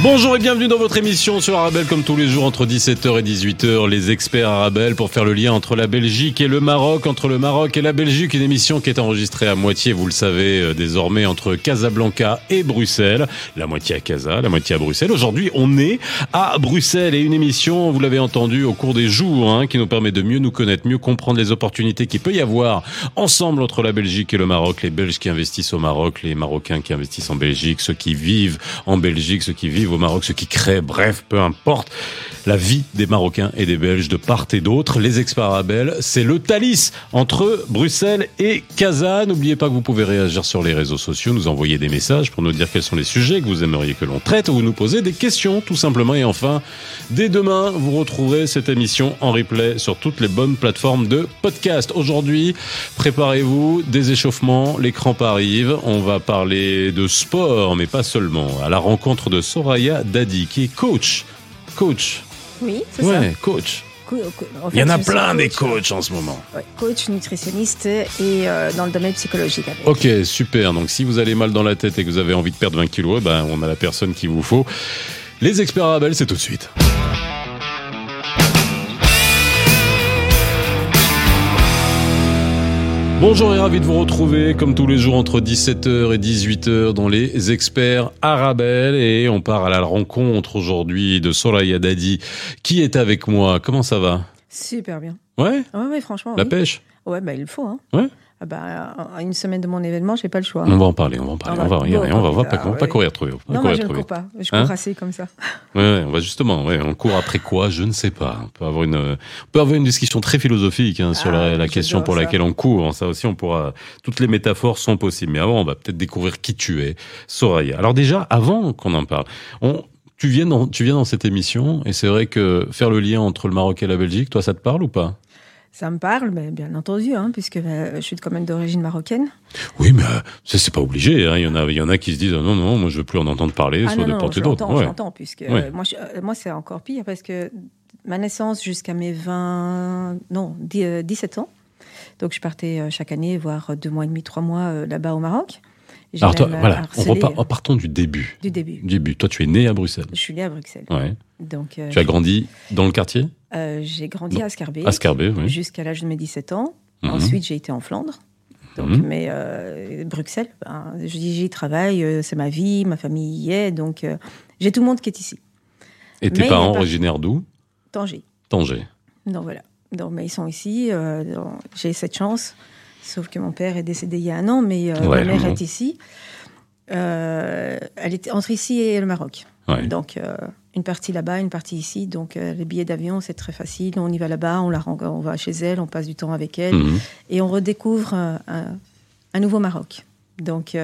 Bonjour et bienvenue dans votre émission sur Arabelle comme tous les jours entre 17h et 18h les experts Arabelle pour faire le lien entre la Belgique et le Maroc, entre le Maroc et la Belgique, une émission qui est enregistrée à moitié, vous le savez euh, désormais entre Casablanca et Bruxelles, la moitié à Casa, la moitié à Bruxelles. Aujourd'hui, on est à Bruxelles et une émission, vous l'avez entendu au cours des jours, hein, qui nous permet de mieux nous connaître, mieux comprendre les opportunités qu'il peut y avoir ensemble entre la Belgique et le Maroc, les Belges qui investissent au Maroc, les Marocains qui investissent en Belgique, ceux qui vivent en Belgique, ceux qui vivent au Maroc, ceux qui créent, bref, peu importe, la vie des Marocains et des Belges de part et d'autre. Les experts Arabelle, c'est le Thalys entre Bruxelles et Casa. N'oubliez pas que vous pouvez réagir sur les réseaux sociaux, nous envoyer des messages pour nous dire quels sont les sujets que vous aimeriez que l'on traite ou nous poser des questions, tout simplement. Et enfin, dès demain, vous retrouverez cette émission en replay sur toutes les bonnes plateformes de podcast. Aujourd'hui, préparez-vous, des échauffements, les crampes arrivent. On va parler de sport, mais pas seulement. À la rencontre de Soraya Dadi, qui est coach. Coach. Oui, c'est Ouais, coach. ça. Co- co- en Il y en a plein des coach, coachs en ce moment. ouais, coach, nutritionniste et euh, dans le domaine psychologique. avec. Ok, super. Donc si vous allez mal dans la tête et que vous avez envie de perdre 20 kilos, eh ben, on a la personne qu'il vous faut. Les experts Arabelle, c'est tout de suite. Bonjour et ravi de vous retrouver comme tous les jours entre 17h et 18h dans les experts Arabelle et on part à la rencontre aujourd'hui de Soraya Dadi qui est avec moi. Comment ça va? Super bien. Ouais? Ouais, ouais, franchement. La oui. pêche? Ouais, bah, il le faut. Hein. Ouais? Ah bah, à une semaine de mon événement, j'ai pas le choix. On va en parler, on va en parler. Ah On va, on va, on va Ah pas, ouais. pas courir trop. vite, non, moi, je ne cours pas. Je Hein cours assez comme ça. Ouais, ouais, on va justement, ouais, on court après quoi Je ne sais pas. On peut avoir une, on peut avoir une discussion très philosophique hein, sur Ah, la, question pour ça. laquelle on court. Ça aussi, on pourra. Toutes les métaphores sont possibles. Mais avant, on va peut-être découvrir qui tu es, Soraya. Alors déjà, avant qu'on en parle, on, tu viens dans, tu viens dans cette émission et c'est vrai que faire le lien entre le Maroc et la Belgique, toi, ça te parle ou pas? Ça me parle, mais bien entendu, hein, puisque bah, je suis quand même d'origine marocaine. Oui, mais euh, ça, c'est pas obligé. Hein. Il y en a, il y en a qui se disent ah non, non, moi, je veux plus en entendre parler, ah soit non, de non, part et je d'autre. l'entends, Ouais. je l'entends, puisque Ouais. euh, moi, je- euh, moi c'est encore pire, parce que ma naissance jusqu'à mes 20, non, 10, euh, 17 ans, donc je partais euh, chaque année, voire deux mois et demi, trois mois euh, là-bas au Maroc. Alors toi, voilà, on repart, euh, partons du début. du début. Du début. Toi, tu es né à Bruxelles. Je suis née à Bruxelles. Ouais. Donc, euh, Tu as grandi dans le quartier euh, j'ai grandi à Ascarbé À Scarbé, oui. jusqu'à l'âge de mes 17 ans. Mhm. Ensuite, j'ai été en Flandre. Donc, Mhm. Mais euh, Bruxelles, ben, j'y travaille, euh, c'est ma vie, ma famille y est. Donc, j'ai tout le monde qui est ici. Et tes Mais parents originaires d'où? Tanger. Tanger. Donc voilà. Donc, mais ils sont ici. j'ai cette chance. Sauf que mon père est décédé il y a un an, mais euh, Ouais, ma mère est ici. Euh, elle est entre ici et le Maroc. Ouais. Donc, euh, une partie là-bas, une partie ici. Donc, les billets d'avion, c'est très facile. On y va là-bas, on, la on va chez elle, on passe du temps avec elle. Mhm. Et on redécouvre un, un- nouveau Maroc. Donc,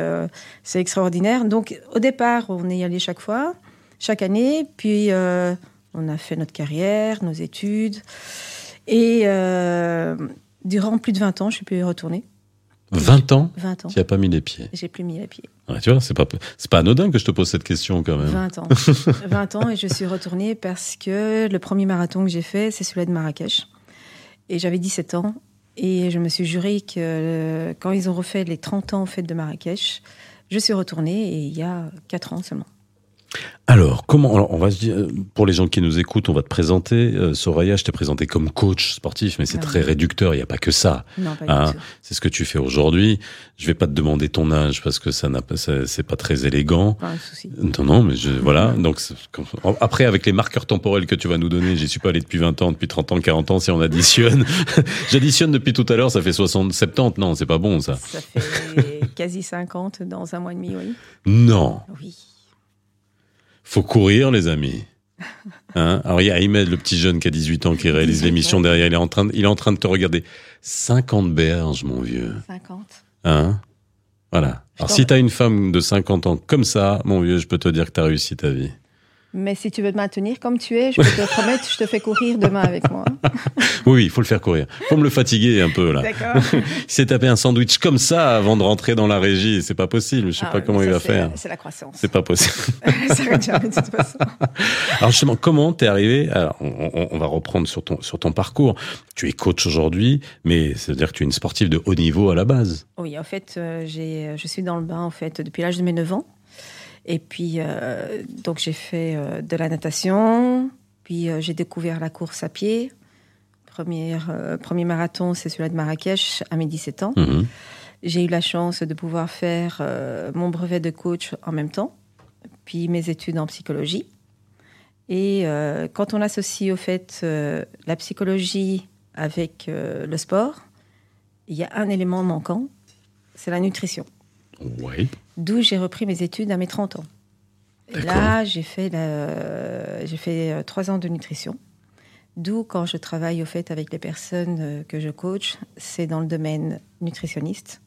c'est extraordinaire. Donc, au départ, on est allé chaque fois, chaque année. Puis, on a fait notre carrière, nos études. Et durant plus de 20 ans, je suis plus retournée. 20 ans 20 ans. Tu n'y as pas mis les pieds. J'ai plus mis les pieds. Ouais, tu vois, c'est pas, c'est pas anodin que je te pose cette question quand même. 20 ans. 20 ans et je suis retournée parce que le premier marathon que j'ai fait, c'est celui de Marrakech. Et j'avais 17 ans et je me suis juré que euh, quand ils ont refait les 30 ans aux fêtes de Marrakech, je suis retournée et il y a 4 ans seulement. Alors, comment alors, on va se dire, pour les gens qui nous écoutent, on va te présenter. Euh, Soraya, je t'ai présenté comme coach sportif, mais c'est Ah très oui. réducteur. Il n'y a pas que ça. Non, pas du tout. C'est ce que tu fais aujourd'hui. Je vais pas te demander ton âge parce que ça n'a pas, c'est pas très élégant. Pas un souci. Non, non, mais je, voilà. Donc, après, avec les marqueurs temporels que tu vas nous donner, j'y suis pas allé depuis 20 ans, depuis 30 ans, 40 ans, si on additionne. J'additionne depuis tout à l'heure, ça fait 60, 70. Non, c'est pas bon, ça. Ça fait quasi 50 dans un mois et demi, oui. Non. Oui. Faut courir, les amis. Hein? Alors, il y a Ahmed, le petit jeune qui a 18 ans, qui réalise 18, l'émission derrière. Il est, en train de, il est en train de te regarder. 50 berges, mon vieux. 50. Hein? Voilà. Alors, si t'as une femme de 50 ans comme ça, mon vieux, je peux te dire que t'as réussi ta vie. Mais si tu veux te maintenir comme tu es, je peux te promettre, je te fais courir demain avec moi. Oui, il faut le faire courir. faut me le fatiguer un peu là. D'accord. il s'est tapé un sandwich comme ça avant de rentrer dans la régie. C'est pas possible. Je sais Ah pas comment il va c'est- faire. C'est la croissance. C'est pas possible. ça va jamais de toute façon. Alors justement, comment t'es arrivé Alors, on, on- on va reprendre sur ton sur ton parcours. Tu es coach aujourd'hui, mais ça veut dire que tu es une sportive de haut niveau à la base. Oui, en fait, euh, j'ai, je suis dans le bain en fait depuis l'âge de mes 9 ans. Et puis, euh, donc j'ai fait euh, de la natation, puis euh, j'ai découvert la course à pied. Première, premier marathon, c'est celui de Marrakech à mes 17 ans. Mhm. J'ai eu la chance de pouvoir faire mon brevet de coach en même temps, puis mes études en psychologie. Et quand on associe au fait la psychologie avec le sport, il y a un élément manquant, c'est la nutrition. Oui. D'où j'ai repris mes études à mes 30 ans. Là, j'ai fait, la- j'ai fait euh, trois ans de nutrition. D'où, quand je travaille au fait avec les personnes euh, que je coach, c'est dans le domaine nutritionniste,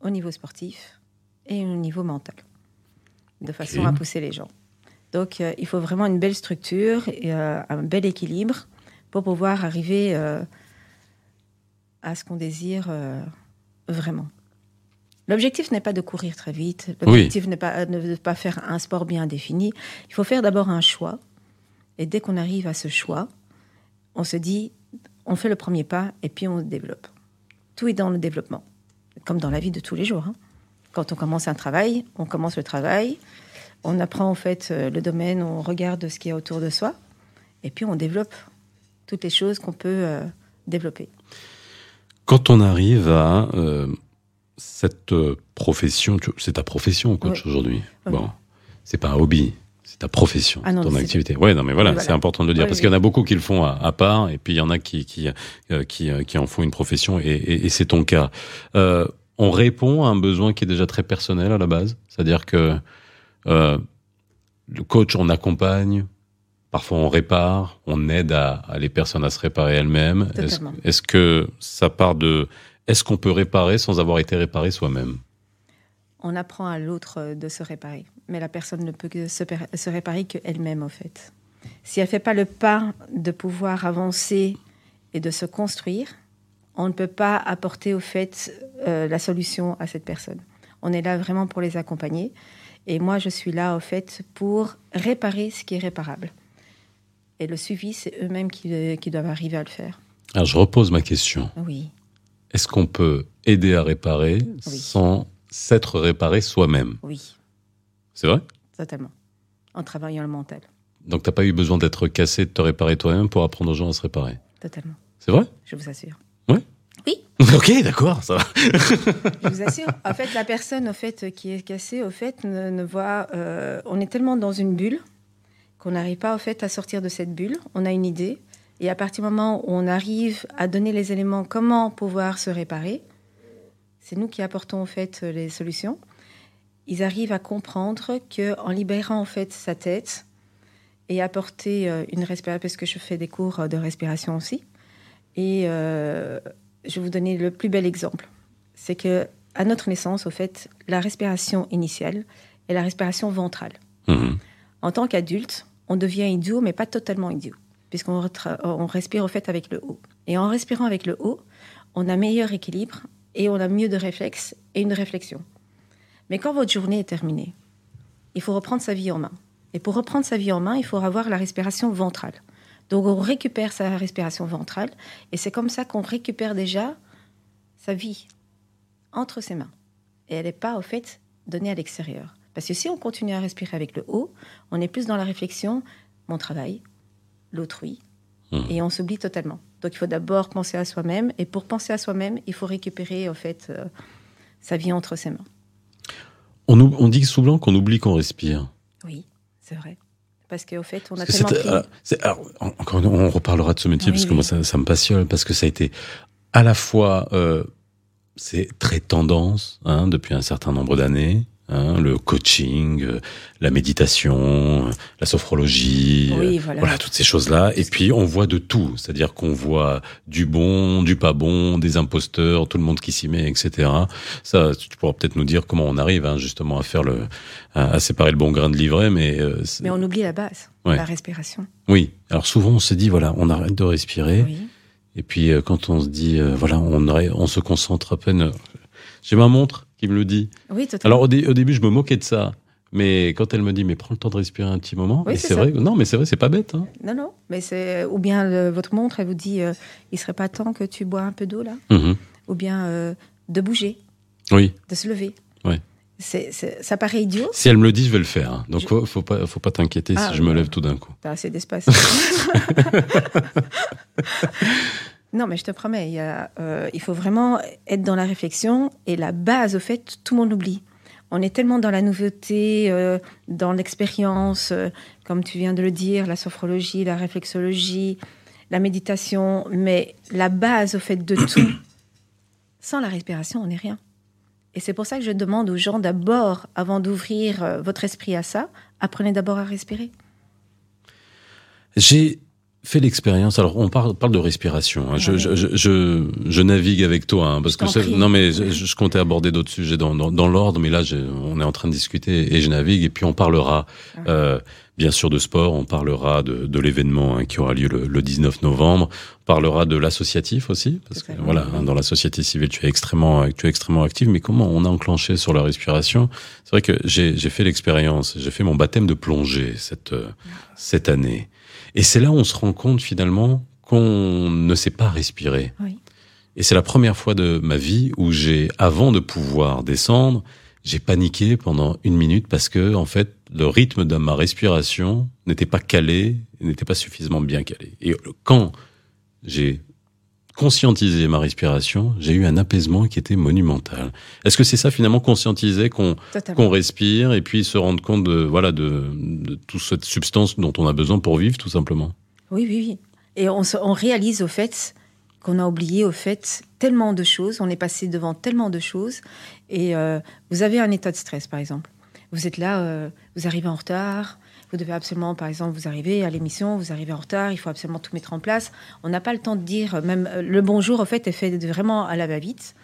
au niveau sportif et au niveau mental, de façon à pousser les gens. Donc, euh, il faut vraiment une belle structure et euh, un bel équilibre pour pouvoir arriver euh, à ce qu'on désire vraiment. L'objectif n'est pas de courir très vite. L'objectif n'est pas ne de pas faire un sport bien défini. Il faut faire d'abord un choix. Et dès qu'on arrive à ce choix, on se dit, on fait le premier pas et puis on développe. Tout est dans le développement, comme dans la vie de tous les jours. hein. Quand on commence un travail, on commence le travail, on apprend en fait euh, le domaine, on regarde ce qu'il y a autour de soi, et puis on développe toutes les choses qu'on peut euh, développer. Quand on arrive à euh, cette euh, profession, c'est ta profession, coach, Oui. aujourd'hui. Oui. Bon, c'est pas un hobby, c'est ta profession, Ah non, ton activité. Ouais, non, mais voilà, c'est important de le dire Oui, parce qu'il y en a beaucoup qui le font à, à part, et puis il y en a qui qui euh, qui, euh, qui en font une profession, et, et- et c'est ton cas. Euh, on répond à un besoin qui est déjà très personnel à la base, c'est-à-dire que euh, le coach, on accompagne. Parfois, on répare, on aide à, à les personnes à se réparer elles-mêmes. Est-ce que ça part de est-ce qu'on peut réparer sans avoir été réparé soi-même? On apprend à l'autre euh, de se réparer, mais la personne ne peut que se, se réparer qu'elle-même, en fait. Si elle ne fait pas le pas de pouvoir avancer et de se construire, on ne peut pas apporter au fait euh, la solution à cette personne. On est là vraiment pour les accompagner. Et moi, je suis là, au fait, pour réparer ce qui est réparable. Et le suivi, c'est eux-mêmes qui, euh, qui doivent arriver à le faire. Alors, je repose ma question. Oui, Est-ce qu'on peut aider à réparer Oui. sans s'être réparé soi-même? Oui, C'est vrai? Totalement. En travaillant le mental, Donc, t'as pas eu besoin d'être cassé, de te réparer toi-même pour apprendre aux gens à se réparer? totalement. C'est vrai? Je vous assure. Ok, d'accord, ça va. Je vous assure. En fait, la personne au fait, qui est cassée, au fait, ne, ne voit. euh, on est tellement dans une bulle qu'on n'arrive pas au fait à sortir de cette bulle. On a une idée. Et à partir du moment où on arrive à donner les éléments, comment pouvoir se réparer, c'est nous qui apportons au fait les solutions. Ils arrivent à comprendre que en libérant en fait sa tête et apporter euh, une respiration, parce que je fais des cours de respiration aussi. Et euh, je vais vous donner le plus bel exemple. C'est que à notre naissance, au fait, la respiration initiale est la respiration ventrale. Mhm. En tant qu'adulte, on devient idiot, mais pas totalement idiot, puisqu'on on respire au fait avec le haut. Et en respirant avec le haut, on a meilleur équilibre et on a mieux de réflexes et une réflexion. Mais quand votre journée est terminée, il faut reprendre sa vie en main. Et pour reprendre sa vie en main, il faut avoir la respiration ventrale. Donc on récupère sa respiration ventrale et c'est comme ça qu'on récupère déjà sa vie entre ses mains. Et elle n'est pas, au fait, donnée à l'extérieur. Parce que si on continue à respirer avec le haut, on est plus dans la réflexion, mon travail, l'autrui, Mhm. et on s'oublie totalement. Donc il faut d'abord penser à soi-même, et pour penser à soi-même, il faut récupérer, au fait, euh, sa vie entre ses mains. On, on dit souvent qu'on oublie qu'on respire. Oui, c'est vrai. Parce qu'au fait, on a tellement pris... alors, c'est- alors, en- encore, une- on reparlera de ce métier Oui, parce que moi ça, ça me passionne parce que ça a été à la fois euh, c'est très tendance hein, depuis un certain nombre d'années. Hein, le coaching, euh, la méditation, euh, la sophrologie, Oui, euh, voilà. voilà toutes ces choses-là. Et puis on voit de tout, c'est-à-dire qu'on voit du bon, du pas bon, des imposteurs, tout le monde qui s'y met, etc. Ça, tu pourras peut-être nous dire comment on arrive hein, justement à faire le, à, à séparer le bon grain de l'ivraie, mais, euh, Mais on oublie la base, Ouais. la respiration. oui. Alors souvent on se dit voilà, on arrête de respirer. Oui. Et puis euh, quand on se dit euh, voilà, on, arrête- on se concentre à peine. J'ai ma montre qui me le dit. Oui, totalement. Alors au, dé- au début, je me moquais de ça. Mais quand elle me dit, mais prends le temps de respirer un petit moment, Oui, c'est vrai. Non, mais c'est vrai, c'est pas bête. Hein. Non, non. Mais c'est ou bien le- votre montre, elle vous dit, euh, il serait pas temps que tu bois un peu d'eau là, Mhm. ou bien euh, de bouger, Oui. de se lever. C'est, c'est- ça paraît idiot. Si elle me le dit, je vais le faire. hein. Donc Je- faut, faut pas, faut pas t'inquiéter Ah, si je me lève tout d'un coup. T'as assez d'espace. non, mais je te promets, il, y a, euh, il faut vraiment être dans la réflexion. Et la base, au fait, tout le monde oublie. On est tellement dans la nouveauté, euh, dans l'expérience, euh, comme tu viens de le dire, la sophrologie, la réflexologie, la méditation. Mais la base, au fait, de tout, sans la respiration, on n'est rien. Et c'est pour ça que je demande aux gens d'abord, avant d'ouvrir euh, votre esprit à ça, apprenez d'abord à respirer. J'ai fait l'expérience. Alors, on parle, parle de respiration. hein. Je, Ouais. je, je, je- je navigue avec toi, hein, parce que non, mais je, je comptais aborder d'autres sujets dans, dans, dans l'ordre, mais là, on est en train de discuter et je navigue. Et puis, on parlera, Ah. euh, bien sûr, de sport. On parlera de, de l'événement hein, qui aura lieu le, le 19 novembre. On parlera de l'associatif aussi, parce que voilà, hein, dans la société civile, tu es extrêmement, tu es extrêmement active. Mais comment on a enclenché sur la respiration? C'est vrai que j'ai fait l'expérience. J'ai fait mon baptême de plongée cette euh, cette année. Et c'est là où on se rend compte finalement qu'on ne sait pas respirer. Oui. Et c'est la première fois de ma vie où j'ai, avant de pouvoir descendre, j'ai paniqué pendant une minute parce que, en fait, le rythme de ma respiration n'était pas calé, n'était pas suffisamment bien calé. Et quand j'ai conscientisé ma respiration, j'ai eu un apaisement qui était monumental. Est-ce que c'est ça finalement conscientiser qu'on respire et puis se rendre compte de voilà de, de toute cette substance dont on a besoin pour vivre tout simplement? Oui, oui, oui. Et on réalise au fait qu'on a oublié au fait tellement de choses, on est passé devant tellement de choses. Et euh, vous avez un état de stress, par exemple. Vous êtes là, euh, vous arrivez en retard, vous devez absolument, par exemple, vous arrivez à l'émission, vous arrivez en retard, il faut absolument tout mettre en place. On n'a pas le temps de dire, même euh, le bonjour, au fait, est fait vraiment à la va-vite.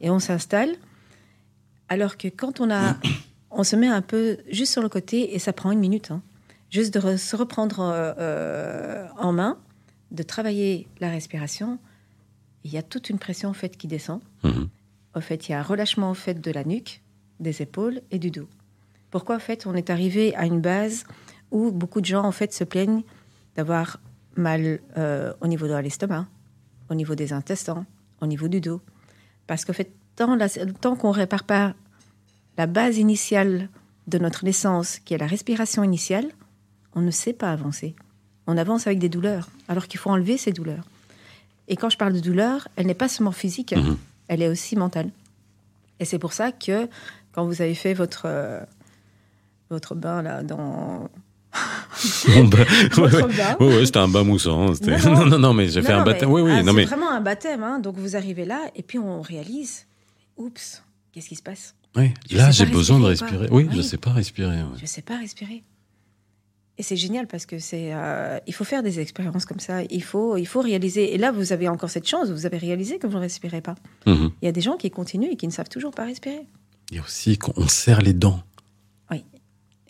Et on s'installe. Alors que quand on a, on se met un peu juste sur le côté et ça prend une minute, hein. juste de re- se reprendre euh, euh, en main, de travailler la respiration. Il y a toute une pression en fait qui descend. Mhm. Au fait, il y a un relâchement au fait de la nuque, des épaules et du dos. Pourquoi en fait on est arrivé à une base où beaucoup de gens en fait se plaignent d'avoir mal euh, au niveau de l'estomac, au niveau des intestins, au niveau du dos, parce qu'en fait tant, la- tant qu'on répare pas la base initiale de notre naissance, qui est la respiration initiale, on ne sait pas avancer. On avance avec des douleurs, alors qu'il faut enlever ces douleurs. Et quand je parle de douleur, elle n'est pas seulement physique, Mhm. elle est aussi mentale. Et c'est pour ça que quand vous avez fait votre, euh, votre bain là dans Bon, bah, ouais, ouais. Ouais, c'était un bain moussant. c'était- Non, non. Non, non, non, mais j'ai fait un baptême. mais, Oui, oui, ah, mais. vraiment un baptême. hein. Donc vous arrivez là et puis on réalise, oups, qu'est-ce qui se passe? Oui, là, j'ai besoin de respirer. Oui, Oui. je sais pas respirer. Je sais pas respirer. Et c'est génial parce que c'est, euh, il faut faire des expériences comme ça. Il faut, il faut réaliser. Et là, vous avez encore cette chance. Vous avez réalisé que vous ne respirez pas. Mhm. Il y a des gens qui continuent et qui ne savent toujours pas respirer. Il y a aussi quand on serre les dents.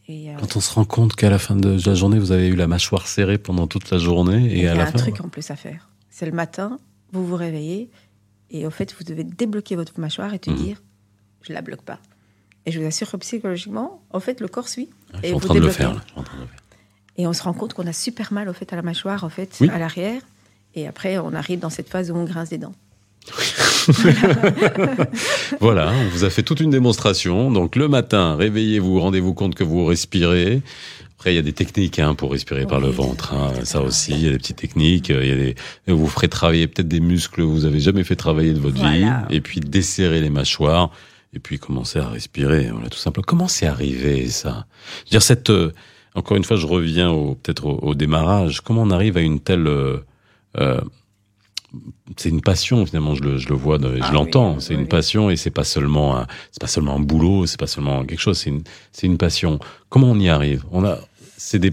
Et euh, Quand on se rend compte qu'à la fin de la journée, vous avez eu la mâchoire serrée pendant toute la journée il et y à a la un fin. truc en plus à faire. C'est le matin, vous vous réveillez et au fait, vous devez débloquer votre mâchoire et te Mhm. dire, je la bloque pas. Et je vous assure que psychologiquement, en fait, le corps suit. Ah, Je et suis en vous train de le débloquez. faire. là. Je suis en train de le faire. Et on se rend compte qu'on a super mal au fait à la mâchoire, au fait, Oui. à l'arrière. Et après, on arrive dans cette phase où on grince des dents. Voilà, on vous a fait toute une démonstration. Donc le matin, réveillez-vous, rendez-vous compte que vous respirez. Après, il y a des techniques hein, pour respirer par le ventre. hein. Ça aussi, il y a des petites techniques. Il y a des... Vous ferez travailler peut-être des muscles que vous avez jamais fait travailler de votre Voilà. vie. Et puis desserrer les mâchoires. Et puis commencer à respirer. Voilà, tout simplement. Comment c'est arrivé ça? Je veux dire, cette... euh, Encore une fois, je reviens au peut-être au, au démarrage. Comment on arrive à une telle... euh, euh, c'est une passion finalement. Je le, je le vois, de- Ah je oui, l'entends. oui, c'est oui, une oui. passion et c'est pas seulement, un, c'est pas seulement un boulot, c'est pas seulement quelque chose. C'est une, c'est une passion. Comment on y arrive? On a, c'est des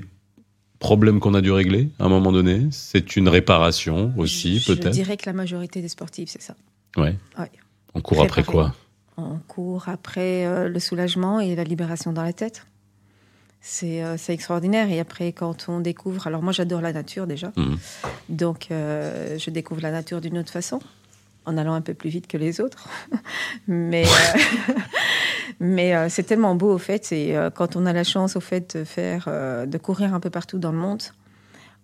problèmes qu'on a dû régler à un moment donné? C'est une réparation aussi, Je peut-être? dirais que la majorité des sportifs, c'est ça. Ouais. Ouais. On court après quoi? On court après euh, le soulagement et la libération dans la tête. C'est euh, c'est extraordinaire. Et après, quand on découvre. Alors, moi, j'adore la nature déjà. Mhm. Donc, euh, je découvre la nature d'une autre façon, en allant un peu plus vite que les autres. mais euh, mais c'est tellement beau, au fait. Et quand on a la chance, au fait, de, faire, de courir un peu partout dans le monde,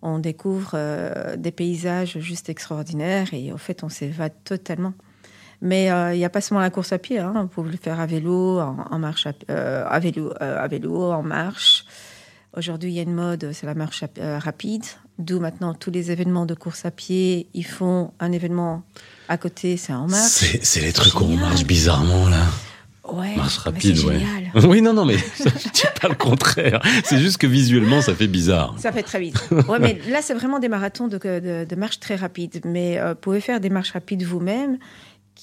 on découvre des paysages juste extraordinaires. Et au fait, on s'évade totalement. Mais euh, il n'y a pas seulement la course à pied. Hein. Vous pouvez le faire à vélo, en, en marche à, euh, à vélo, euh, à vélo, en marche. Aujourd'hui, il y a une mode, c'est la marche à- rapide. D'où maintenant tous les événements de course à pied, ils font un événement à côté, c'est en marche. C'est les trucs où on marche bizarrement là. Ouais, Marche rapide, c'est ouais. Oui, non, non, mais je dis pas le contraire. C'est juste que visuellement, ça fait bizarre. Ça fait très vite. Ouais, mais là, c'est vraiment des marathons de, de, de marche très rapides. Mais euh, vous pouvez faire des marches rapides vous-même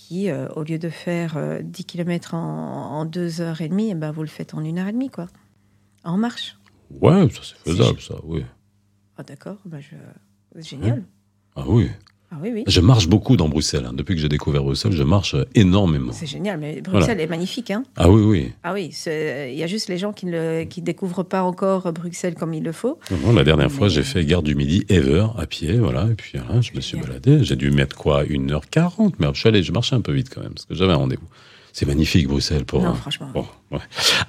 qui, euh, au lieu de faire euh, 10 km en, en 2h30, eh ben, vous le faites en 1h30, quoi. En marche. Ouais, ça c'est faisable, ça, oui. Ah, d'accord, bah, je... génial. Ah oui. Ah oui, oui. Je marche beaucoup dans Bruxelles. hein. Depuis que j'ai découvert Bruxelles, je marche euh, énormément. C'est génial, mais Bruxelles est magnifique. Hein Ah oui, oui. ah oui, c'est- il y a juste les gens qui ne qui découvrent pas encore Bruxelles comme il le faut. Non, la dernière fois, j'ai fait Gare du Midi, Ever, à pied, voilà. Et puis voilà, je me suis Génial. baladé. J'ai dû mettre quoi 1h40, mais je suis allé, je marchais un peu vite quand même, parce que j'avais un rendez-vous. C'est magnifique, Bruxelles, pour. non, euh, franchement. Ouais.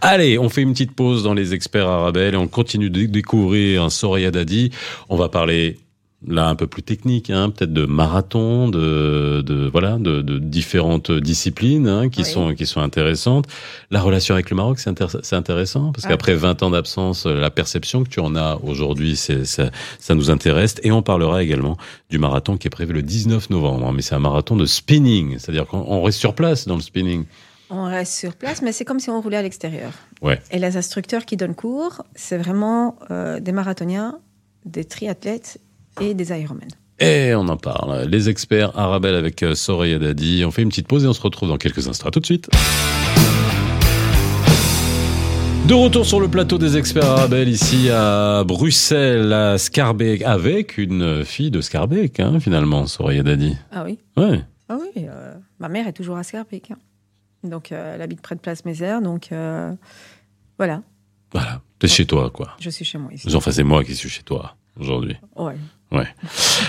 Allez, on fait une petite pause dans les experts arabelles et on continue de découvrir un Soraya Dadi. On va parler là un peu plus technique, hein, peut-être de marathon, de, de voilà, de, de différentes disciplines hein, qui Oui. sont qui sont intéressantes. La relation avec le Maroc, c'est intér- c'est intéressant parce Ah. qu'après 20 ans d'absence, la perception que tu en as aujourd'hui, c'est ça, ça nous intéresse et on parlera également du marathon qui est prévu le 19 novembre. hein, mais c'est un marathon de spinning, c'est-à-dire qu'on on reste sur place dans le spinning. On reste sur place, mais c'est comme si on roulait à l'extérieur. Ouais. Et les instructeurs qui donnent cours, c'est vraiment euh, des marathoniens, des triathlètes et des Ironman. Et on en parle. Les experts Arabelle avec euh, Soraya Dadi. On fait une petite pause et on se retrouve dans quelques instants. À tout de suite. De retour sur le plateau des experts Arabelle, ici à Bruxelles, à Scarbeck, avec une fille de Scarbeck, hein, finalement, Soraya Dadi. Ah oui Ouais. Ah oui, euh, ma mère est toujours à Scarbeck. hein. Donc, euh, elle habite près de Place Mézère. Donc, euh, voilà, Voilà. T'es chez toi, quoi. je suis chez moi ici. Enfin, c'est moi qui suis chez toi aujourd'hui. Ouais.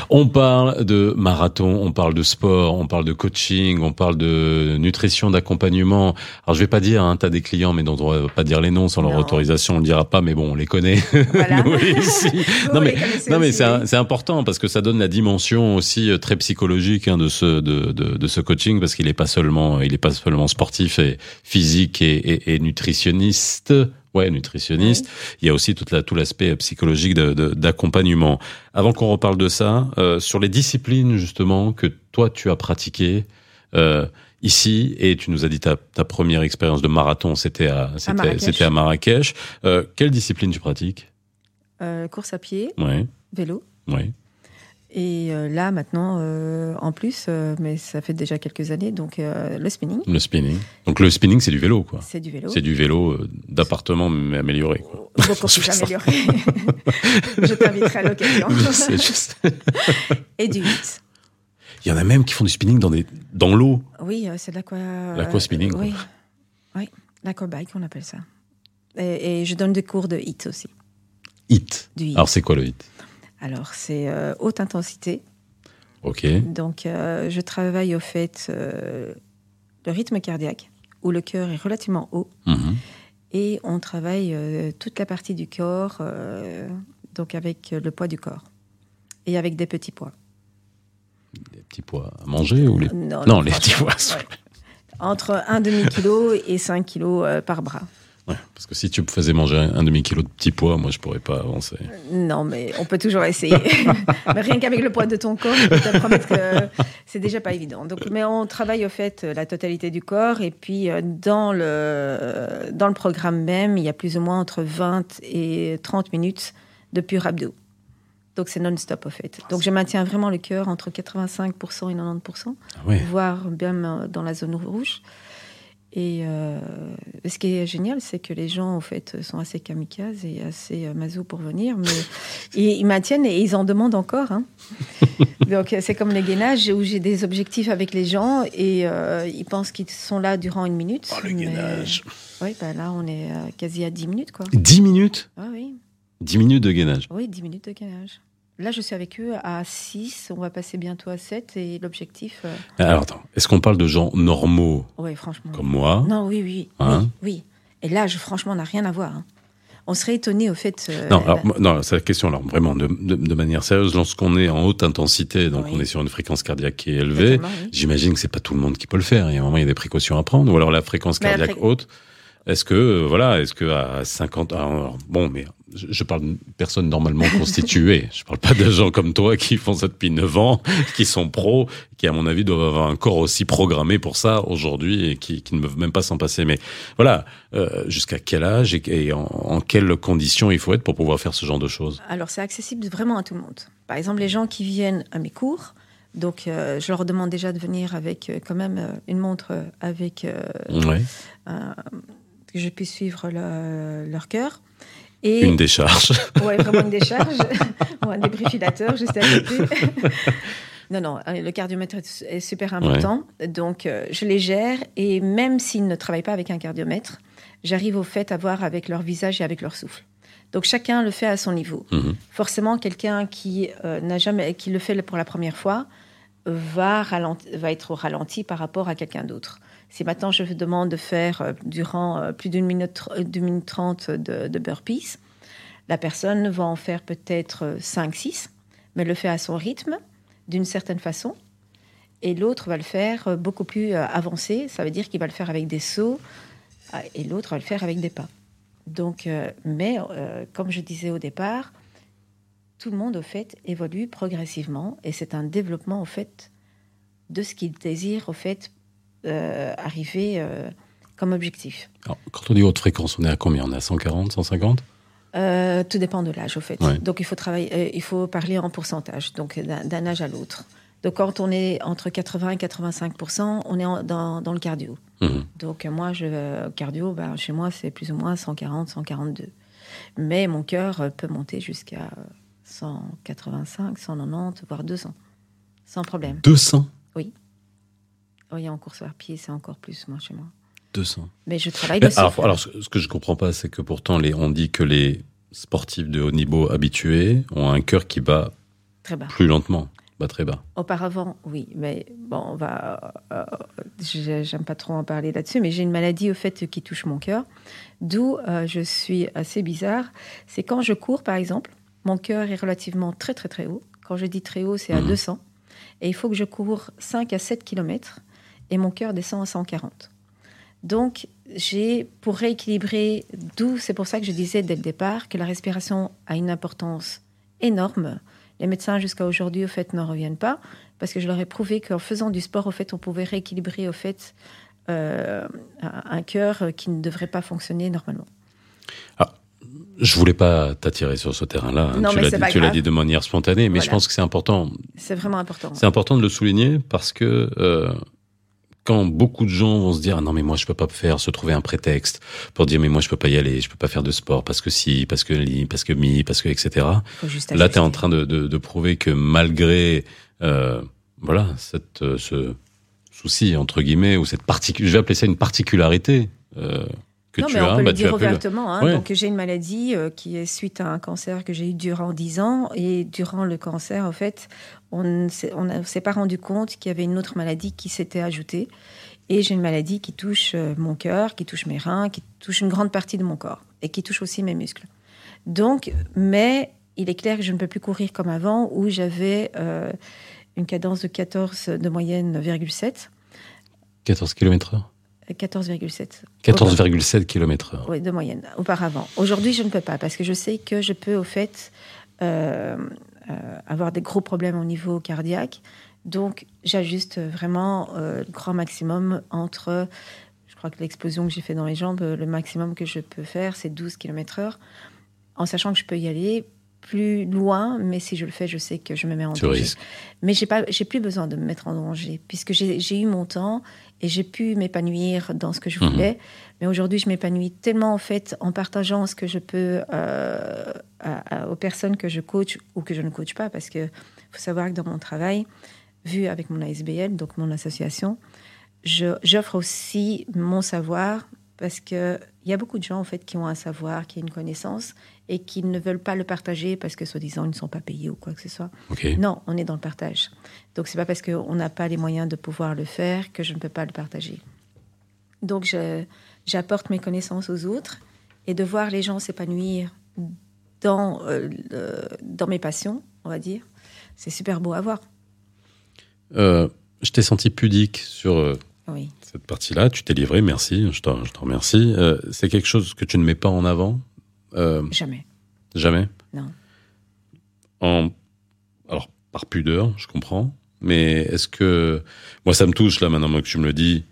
On parle de marathon, on parle de sport, on parle de coaching, on parle de nutrition, d'accompagnement. Alors je vais pas dire, hein, t'as des clients, mais dont on va pas dire les noms sans leur Non. autorisation, on le dira pas, mais bon, on les connaît. Voilà. Nous, ici. Vous, non mais, non mais c'est important parce que ça donne la dimension aussi euh, très psychologique hein, de ce de, de, de ce coaching parce qu'il est pas seulement il est pas seulement sportif et physique et, et, et nutritionniste. Ouais, nutritionniste. Il y a aussi toute la, tout l'aspect psychologique de- de- d'accompagnement. Avant qu'on reparle de ça, euh, sur les disciplines justement que toi tu as pratiquées euh, ici et tu nous as dit ta, ta première expérience de marathon, c'était à c'était, à Marrakech. Euh, quelle discipline tu pratiques? Euh, course à pied, Ouais, vélo. ouais. Et euh, là, maintenant, euh, en plus, euh, mais ça fait déjà quelques années, donc euh, le spinning, Le spinning. Donc le spinning, c'est du vélo, quoi. c'est du vélo. C'est du vélo d'appartement mais amélioré, quoi. Beaucoup Je plus amélioré. je t'inviterai à l'occasion. Je sais, je sais. Et du 8. Il y en a même qui font du spinning dans des dans l'eau. Oui, c'est de l'aqua... L'aquaspinning, quoi. Oui, oui l'aquabike, on appelle ça. Et, et je donne des cours de HIT aussi. Hit. Du HIT. Alors c'est quoi le hit? Alors, c'est euh, haute intensité. Ok. Donc, euh, je travaille au fait euh, le rythme cardiaque, où le cœur est relativement haut. Mhm. Et on travaille toute la partie du corps, donc avec le poids du corps. Et avec des petits poids. Des petits pois à manger ou les Non, Non, les petits ouais. Entre un demi-kilo et 5 kilos euh, par bras. Ouais, parce que si tu me faisais manger un, un demi-kilo de petits pois, moi je pourrais pas avancer. Non, mais on peut toujours essayer. mais rien qu'avec le poids de ton corps, je peux te promettre que c'est déjà pas évident. Donc, mais on travaille au fait la totalité du corps. Et puis, euh, dans le, dans le programme même, il y a plus ou moins entre 20 et 30 minutes de pur abdos. Donc c'est non-stop au fait. Donc je maintiens vraiment le cœur entre 85% et 90%, Ah voire même euh, dans la zone rouge. Et euh, ce qui est génial, c'est que les gens, en fait, sont assez kamikazes et assez euh, mazou pour venir, mais ils, ils maintiennent et ils en demandent encore. hein. Donc euh, c'est comme le gainage où j'ai des objectifs avec les gens et euh, ils pensent qu'ils sont là durant une minute. Oh, le mais- gainage. Oui, bah là on est quasi à 10 minutes, quoi. 10 minutes? Ah oui. 10 minutes de gainage. Oui, 10 minutes de gainage. Là, je suis avec eux à 6, on va passer bientôt à 7 et l'objectif, euh, Alors attends, est-ce qu'on parle de gens normaux ouais, franchement. comme moi Non, oui, oui, Hein oui, oui. Et là, je, franchement, on n'a rien à voir. hein. On serait étonné au fait. euh, Non, alors, moi- non, c'est la question, alors vraiment, de, de- de manière sérieuse, lorsqu'on est en haute intensité, donc Oui. on est sur une fréquence cardiaque qui est élevée, oui. j'imagine que c'est pas tout le monde qui peut le faire. Il y a un moment, il y a des précautions à prendre. Ou alors la fréquence Mais la cardiaque fré- haute, est-ce que, euh, voilà, est-ce que à 50, alors, bon, mais je, parle de personnes normalement constituées. je parle pas de gens comme toi qui font ça depuis 9 ans, qui sont pros, qui à mon avis doivent avoir un corps aussi programmé pour ça aujourd'hui et qui, qui ne peuvent même pas s'en passer. Mais voilà, euh, jusqu'à quel âge et, et en, en quelles conditions il faut être pour pouvoir faire ce genre de choses? Alors, c'est accessible vraiment à tout le monde. Par exemple, les gens qui viennent à mes cours, donc euh, je leur demande déjà de venir avec euh, quand même euh, une montre avec Ouais. Que je puisse suivre le- leur cœur. Et Une décharge. Ouais, vraiment une décharge ou un débrifilateur juste à côté. non, non, euh, le cardiomètre est super important. Donc, euh, je les gère et même s'ils ne travaillent pas avec un cardiomètre, j'arrive au fait à voir avec leur visage et avec leur souffle. Donc, chacun le fait à son niveau. Mhm. Forcément, quelqu'un qui euh, n'a jamais, qui le fait pour la première fois, va, ralenti- va être au ralenti par rapport à quelqu'un d'autre. Si maintenant je vous demande de faire euh, durant euh, plus d'une minute, tr- d'une minute trente de, de burpees, la personne va en faire peut-être 5-6, mais le fait à son rythme, d'une certaine façon. Et l'autre va le faire euh, beaucoup plus euh, avancé, ça veut dire qu'il va le faire avec des sauts, et l'autre va le faire avec des pas. Donc, euh, mais euh, comme je disais au départ, tout le monde au fait évolue progressivement, et c'est un développement au fait de ce qu'il désire au fait euh, arriver euh, comme objectif. Alors, quand on dit haute fréquence, on est à combien? On est à 140, 150 Euh, tout dépend de l'âge, au fait. Ouais. Donc, il faut, travailler, euh, il faut parler en pourcentage, donc d'un âge à l'autre. Donc, quand on est entre 80 et 85 on est en- dans, dans le cardio. Mhm. Donc, euh, moi, je, euh, cardio, ben, chez moi, c'est plus ou moins 140, 142. Mais mon cœur euh, peut monter jusqu'à euh, 185, 190, voire 200, sans problème. 200 Oui, en course à pied, c'est encore plus, moi, chez moi. 200. Mais je travaille dessus. alors, alors, ce que je comprends pas, c'est que pourtant, les, on dit que les sportifs de haut niveau habitués ont un cœur qui bat Très bas. plus lentement, bat très bas. Auparavant, oui, mais bon, on va. euh, j'ai- J'aime pas trop en parler là-dessus, mais j'ai une maladie au fait qui touche mon cœur, d'où euh, je suis assez bizarre. C'est quand je cours, par exemple, mon cœur est relativement très très très haut. Quand je dis très haut, c'est à Mhm. 200, et il faut que je cours 5 à 7 km, et mon cœur descend à 140. Donc, j'ai pour rééquilibrer, d'où c'est pour ça que je disais dès le départ que la respiration a une importance énorme. Les médecins jusqu'à aujourd'hui, au fait, n'en reviennent pas parce que je leur ai prouvé qu'en faisant du sport, au fait, on pouvait rééquilibrer, au fait, euh, un cœur qui ne devrait pas fonctionner normalement. Je voulais pas t'attirer sur ce terrain-là. hein. Tu l'as dit, de manière spontanée, mais je pense que c'est important. C'est vraiment important. C'est important de le souligner parce que euh, quand beaucoup de gens vont se dire ah non mais moi je peux pas faire, se trouver un prétexte pour dire mais moi je peux pas y aller, je peux pas faire de sport parce que si, parce que li, parce que mi, parce que etc. Là, tu es en train de, de, de prouver que malgré euh, voilà cette, euh, ce souci, entre guillemets, ou cette particu je vais appeler ça une particularité euh, que non, tu mais on peut bah, le dire ouvertement. hein. Ouais. Donc, j'ai une maladie euh, qui est suite à un cancer que j'ai eu durant 10 ans. Et durant le cancer, en fait, on ne s'est pas rendu compte qu'il y avait une autre maladie qui s'était ajoutée. Et j'ai une maladie qui touche euh, mon cœur, qui touche mes reins, qui touche une grande partie de mon corps et qui touche aussi mes muscles. Donc, mais il est clair que je ne peux plus courir comme avant, où j'avais euh, une cadence de 14 de moyenne, 7. 14 km heure 14,7. 14,7 km heure. Oui, de moyenne, auparavant. Aujourd'hui, je ne peux pas parce que je sais que je peux, au fait, euh, euh, avoir des gros problèmes au niveau cardiaque. Donc, j'ajuste vraiment euh, le grand maximum entre. Je crois que l'explosion que j'ai fait dans les jambes, le maximum que je peux faire, c'est 12 km/h, en sachant que je peux y aller plus loin, mais si je le fais, je sais que je me mets en Tu danger. risques. Mais j'ai pas, j'ai plus besoin de me mettre en danger puisque j'ai eu mon temps et j'ai pu m'épanouir dans ce que je Mhm. voulais. Mais aujourd'hui, je m'épanouis tellement en fait en partageant ce que je peux euh, à- à- aux personnes que je coach ou que je ne coach pas, parce que faut savoir que dans mon travail, vu avec mon ASBL, donc mon association, j'offre aussi mon savoir parce que il y a beaucoup de gens en fait qui ont un savoir, qui ont une connaissance et qui ne veulent pas le partager parce que soi-disant ils ne sont pas payés ou quoi que ce soit. Ok. Non, on est dans le partage. Donc c'est pas parce qu'on n'a pas les moyens de pouvoir le faire que je ne peux pas le partager. Donc j'apporte mes connaissances aux autres et de voir les gens s'épanouir dans, euh, dans mes passions, on va dire, c'est super beau à voir. Euh, je t'ai senti pudique sur euh, Oui. Cette partie-là. Tu t'es livré, merci. Je t'en je t'en remercie. Euh, c'est quelque chose que tu ne mets pas en avant Euh, Jamais. Jamais? Non. En... Alors, par pudeur, je comprends. Mais est-ce que. Moi, ça me touche, là, maintenant que tu me le dis,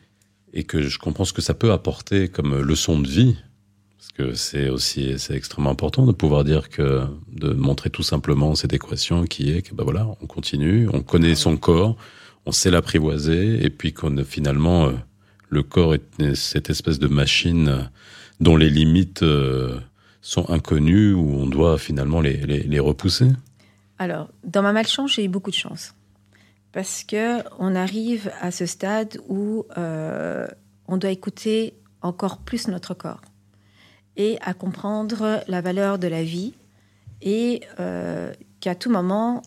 et que je comprends ce que ça peut apporter comme leçon de vie. Parce que c'est aussi c'est extrêmement important de pouvoir dire que. de montrer tout simplement cette équation qui est que, ben voilà, on continue, on connaît son corps, on sait l'apprivoiser, et puis qu'on finalement. euh, le corps est cette espèce de machine euh, dont les limites euh, sont inconnues, où on doit finalement les, repousser. Alors, dans ma malchance, j'ai eu beaucoup de chance. Parce que on arrive à ce stade où on doit écouter encore plus notre corps et à comprendre la valeur de la vie et qu'à tout moment,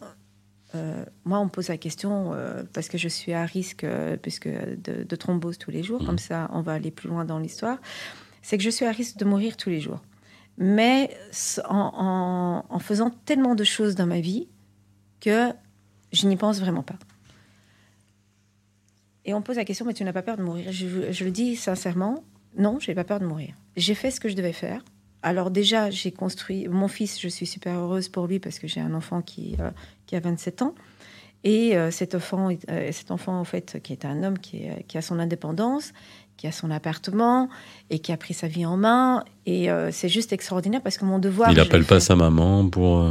euh, moi, on me pose la question euh, parce que je suis à risque euh, puisque de, de thrombose tous les jours, Mhm. comme ça, on va aller plus loin dans l'histoire. C'est que je suis à risque de mourir tous les jours. Mais en, en- en faisant tellement de choses dans ma vie que je n'y pense vraiment pas. Et on me pose la question, mais tu n'as pas peur de mourir? Je, je le dis sincèrement, non, j'ai pas peur de mourir. J'ai fait ce que je devais faire. Alors déjà, j'ai construit mon fils. Je suis super heureuse pour lui parce que j'ai un enfant qui, euh, qui a 27 ans. Et euh, cet enfant, euh, cet enfant en fait, qui est un homme qui, est- qui a son indépendance, qui a son appartement et qui a pris sa vie en main. Et c'est juste extraordinaire parce que mon devoir. Il n'appelle pas sa maman pour...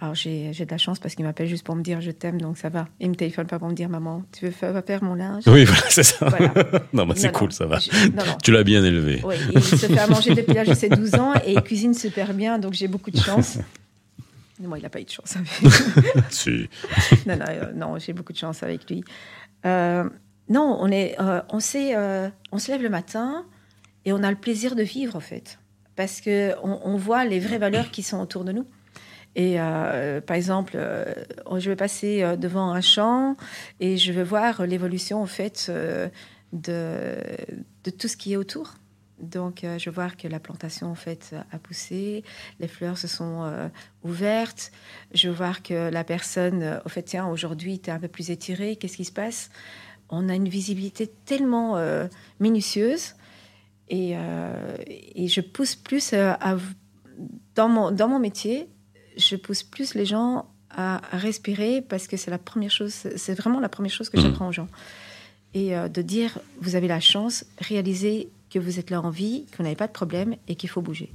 Alors j'ai de la chance parce qu'il m'appelle juste pour me dire je t'aime, donc ça va. Il me téléphone pas pour me dire maman, tu veux faire, faire mon linge? Oui, voilà, c'est ça. Voilà. non, bah, c'est cool, non, ça va. je- non, non. Tu l'as bien élevé. Oui, il se fait à manger depuis l'âge de ses 12 ans et il cuisine super bien, donc j'ai beaucoup de chance. Moi, il n'a pas eu de chance avec Si. non, non, euh, non, j'ai beaucoup de chance avec lui. Euh, non, on, est, euh, on, sait, on se lève le matin et on a le plaisir de vivre, en fait. Parce qu'on on voit les vraies valeurs qui sont autour de nous. Et euh, par exemple, euh, je vais passer euh, devant un champ et je vais voir l'évolution, en fait, de, tout ce qui est autour. Donc, je vois que la plantation, en fait, a poussé, les fleurs se sont ouvertes. Je vois que la personne, au fait, tiens, aujourd'hui, tu es un peu plus étiré, qu'est-ce qui se passe? On a une visibilité tellement minutieuse et, je pousse plus dans, mon, dans mon métier, je pousse plus les gens à, respirer parce que c'est la première chose, c'est vraiment la première chose que Mhm. j'apprends aux gens. Et euh, de dire, vous avez la chance, réalisez que vous êtes là en vie, que vous n'avez pas de problème et qu'il faut bouger.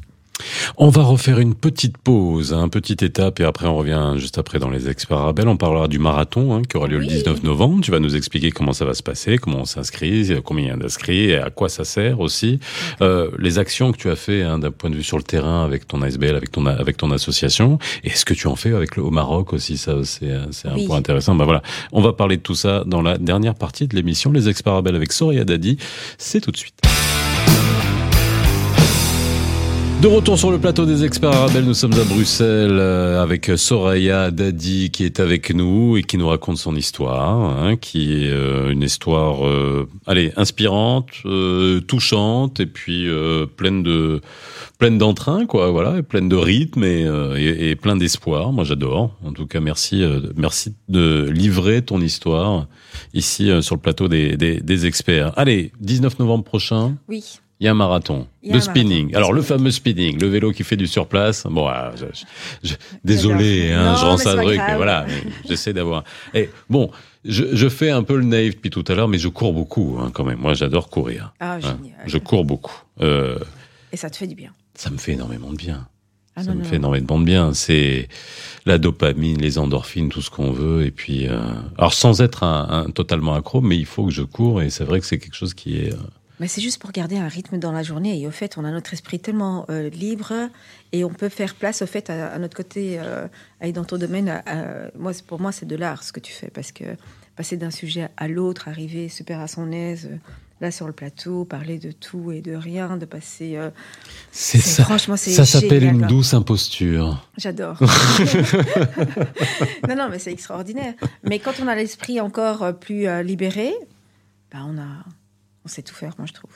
On va refaire une petite pause, une petite étape, et après on revient juste après dans les experts Arabelle. On parlera du marathon hein, qui aura lieu le Oui. 19 novembre. Tu vas nous expliquer comment ça va se passer, comment on s'inscrit, combien il y a d'inscrits, et à quoi ça sert aussi. Euh, les actions que tu as fait hein, d'un point de vue sur le terrain avec ton ASBL, avec ton avec ton association, et ce que tu en fais avec le au Maroc aussi, ça c'est c'est un Oui. point intéressant. Bah voilà, on va parler de tout ça dans la dernière partie de l'émission Les experts Arabelle avec Soraya Dadi. C'est tout de suite. De retour sur le plateau des experts Arabelle, nous sommes à Bruxelles euh, avec Soraya Dadi qui est avec nous et qui nous raconte son histoire, hein, qui est euh, une histoire, euh, allez, inspirante, euh, touchante et puis euh, pleine de pleine d'entrain, quoi, voilà, pleine de rythme et, et, et plein d'espoir. Moi, j'adore. En tout cas, merci, merci de livrer ton histoire ici sur le plateau des, des, des experts. Allez, 19 novembre prochain. Oui. Il y a un marathon a un marathon. spinning. Alors le fameux spinning, le vélo qui fait du surplace. Bon, ah, je- désolé, hein, Non, je rends mais ça c'est pas truc, grave. mais voilà, j'essaie d'avoir. Et bon, je, je fais un peu le naïf depuis tout à l'heure, mais je cours beaucoup hein, quand même. Moi, j'adore courir. Ah, hein. Je cours beaucoup. Euh, Et ça te fait du bien. ça me fait énormément de bien. Ah ça non, me non, fait énormément de bien. C'est la dopamine, les endorphines, tout ce qu'on veut. Et puis, euh, alors sans être un, un totalement accro, mais il faut que je cours. Et c'est vrai que c'est quelque chose qui est. Mais c'est juste pour garder un rythme dans la journée. Et au fait, on a notre esprit tellement euh, libre et on peut faire place au fait à, à notre côté, euh, aller dans ton domaine. à- moi, pour moi, c'est de l'art ce que tu fais parce que passer d'un sujet à l'autre, arriver super à son aise, euh, là sur le plateau, parler de tout et de rien, de passer. euh, C'est ça. Franchement, c'est Ça s'appelle une douce imposture. J'adore. non, non, mais c'est extraordinaire. Mais quand on a l'esprit encore plus libéré, bah, on a, on sait tout faire, moi je trouve.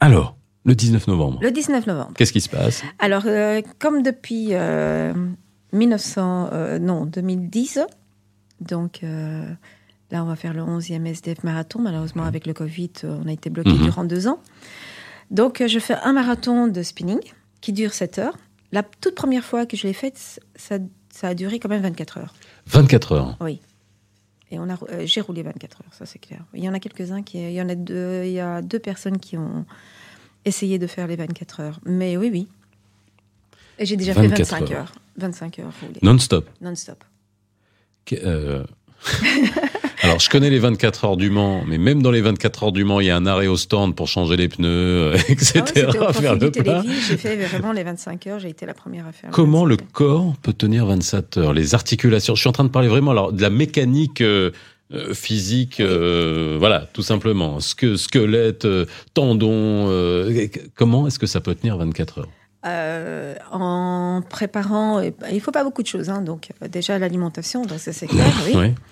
Alors, le 19 novembre, Le 19 novembre. qu'est-ce qui se passe? Alors, euh, comme depuis euh, 1900, euh, non, 2010, donc euh, là, on va faire le 11e SDF marathon. Malheureusement, avec le Covid, euh, on a été bloqué Mhm. durant deux ans. Donc, euh, je fais un marathon de spinning qui dure 7 heures. La toute première fois que je l'ai faite, ça, ça a duré quand même 24 heures. 24 heures. Et on a, euh, j'ai roulé 24 heures, ça c'est clair. Il y en a quelques-uns qui, il y en a deux, il y a deux personnes qui ont essayé de faire les 24 heures. Mais oui, oui. Et j'ai déjà fait 24 25 heures. heures. 25 heures roulées. Non-stop. Non-stop. Euh, Alors, je connais les 24 heures du Mans, mais même dans les 24 heures du Mans, il y a un arrêt au stand pour changer les pneus, euh, etc. Ah ouais, faire le. J'ai fait vraiment les 25 heures. J'ai été la première à faire. Comment le 25 heures. corps peut tenir 27 heures? Les articulations. Je suis en train de parler vraiment alors, de la mécanique euh, euh, physique, euh, voilà, tout simplement. Sque- squelette, euh, tendons. euh, comment est-ce que ça peut tenir 24 heures? Euh, en préparant, euh, il faut pas beaucoup de choses. hein. donc déjà l'alimentation, donc ça c'est clair. Oui.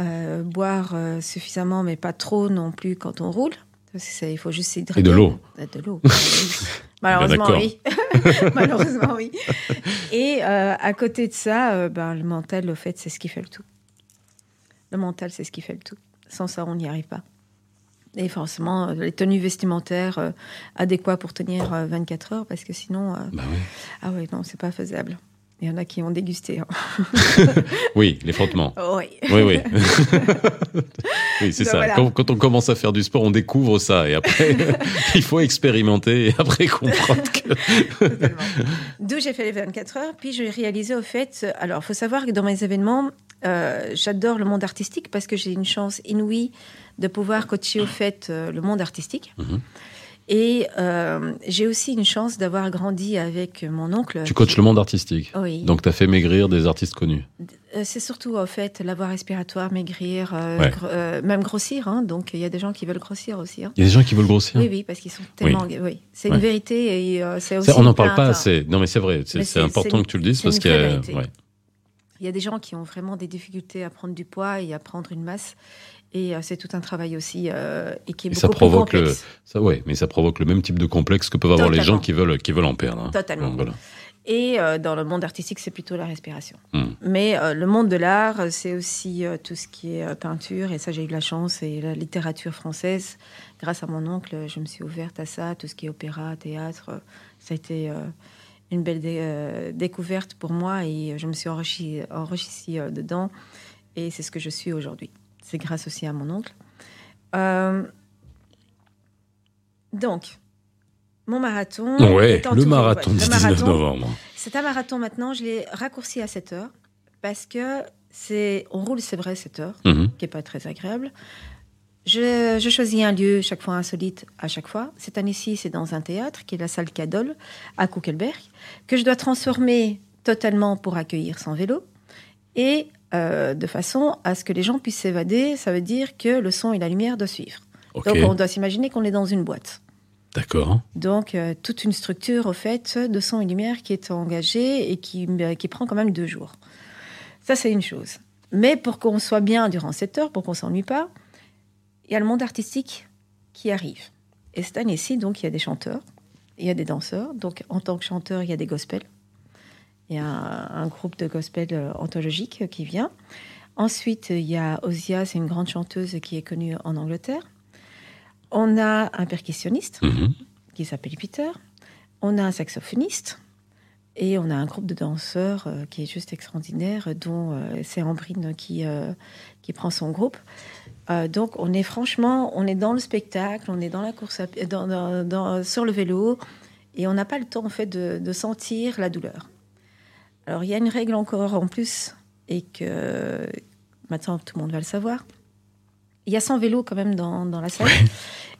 Euh, boire euh, suffisamment, mais pas trop non plus quand on roule. Parce que c'est- il faut juste s'hydrater. Et de l'eau. De l'eau. oui. Malheureusement, oui. Malheureusement, oui. Et euh, à côté de ça, euh, ben, le mental, au fait, c'est ce qui fait le tout. Le mental, c'est ce qui fait le tout. Sans ça, on n'y arrive pas. Et forcément, les tenues vestimentaires euh, adéquates pour tenir euh, 24 heures, parce que sinon, Bah oui. ah ouais, non, c'est pas faisable. Il y en a qui ont dégusté. hein. Oui, les frottements. Oui. Oui, oui. oui, c'est Ben ça. voilà. Quand, quand on commence à faire du sport, on découvre ça. Et après, il faut expérimenter et après comprendre que. D'où j'ai fait les 24 heures. Puis j'ai réalisé au fait. Alors, il faut savoir que dans mes événements, euh, j'adore le monde artistique parce que j'ai une chance inouïe de pouvoir coacher au fait euh, le monde artistique. Mhm. Et euh, j'ai aussi une chance d'avoir grandi avec mon oncle. Tu coaches le monde artistique. Oui. Donc, tu as fait maigrir des artistes connus. Euh, C'est surtout au fait la voie respiratoire, maigrir, euh, Ouais. gr- euh, même grossir. hein. Donc il y a des gens qui veulent grossir aussi. hein. Il y a des gens qui veulent grossir. Oui, oui, parce qu'ils sont tellement. Oui, c'est Ouais. une vérité et c'est aussi. On n'en parle pas hein. assez. Non, mais c'est vrai. C'est important que tu le dises parce vérité. ouais. Il y a des gens qui ont vraiment des difficultés à prendre du poids et à prendre une masse. Et euh, c'est tout un travail aussi euh, et qui est Et beaucoup ça provoque plus le- complexe. Ça, ouais, mais ça provoque le même type de complexe que peuvent avoir les gens qui veulent, qui veulent en perdre. hein. Totalement. Donc, voilà. Et euh, dans le monde artistique, c'est plutôt la respiration. Hmm. Mais euh, le monde de l'art, c'est aussi euh, tout ce qui est peinture. Et ça, j'ai eu de la chance. Et la littérature française, grâce à mon oncle, je me suis ouverte à ça. Tout ce qui est opéra, théâtre, ça a été une belle dé- découverte pour moi. Et je me suis enrichie, enrichie dedans. Et c'est ce que je suis aujourd'hui. C'est grâce aussi à mon oncle. Euh, donc, mon marathon. Ouais, le marathon du le 19 marathon. novembre. C'est un marathon maintenant, je l'ai raccourci à 7 heures parce que c'est on roule, c'est vrai, 7 heures, Mhm. qui est pas très agréable. Je, je choisis un lieu chaque fois insolite à chaque fois. Cette année-ci, c'est dans un théâtre qui est la salle Cadol à Kuckelberg que je dois transformer totalement pour accueillir sans vélo et euh, de façon à ce que les gens puissent s'évader. Ça veut dire que le son et la lumière doivent suivre. Donc on doit s'imaginer qu'on est dans une boîte. d'accord. Donc, euh, toute une structure, au fait, de son et lumière qui est engagée et qui, euh, qui prend quand même deux jours. Ça, c'est une chose. Mais pour qu'on soit bien durant cette heure, pour qu'on s'ennuie pas, il y a le monde artistique qui arrive. Et cette année-ci, donc, il y a des chanteurs, il y a des danseurs. Donc, en tant que chanteur, il y a des gospels. Il y a un, un groupe de gospel euh, anthologique euh, qui vient. Ensuite, il y a Ozia, c'est une grande chanteuse qui est connue en Angleterre. On a un percussionniste Mhm. qui s'appelle Peter. On a un saxophoniste et on a un groupe de danseurs euh, qui est juste extraordinaire, dont euh, c'est Ambrine qui, euh, qui prend son groupe. Euh, donc on est franchement, on est dans le spectacle, on est dans la course à pied, dans, dans- dans- sur le vélo Et on n'a pas le temps en fait de, de sentir la douleur. Alors il y a une règle encore en plus et que maintenant tout le monde va le savoir. Il y a 100 vélos quand même dans, dans la salle.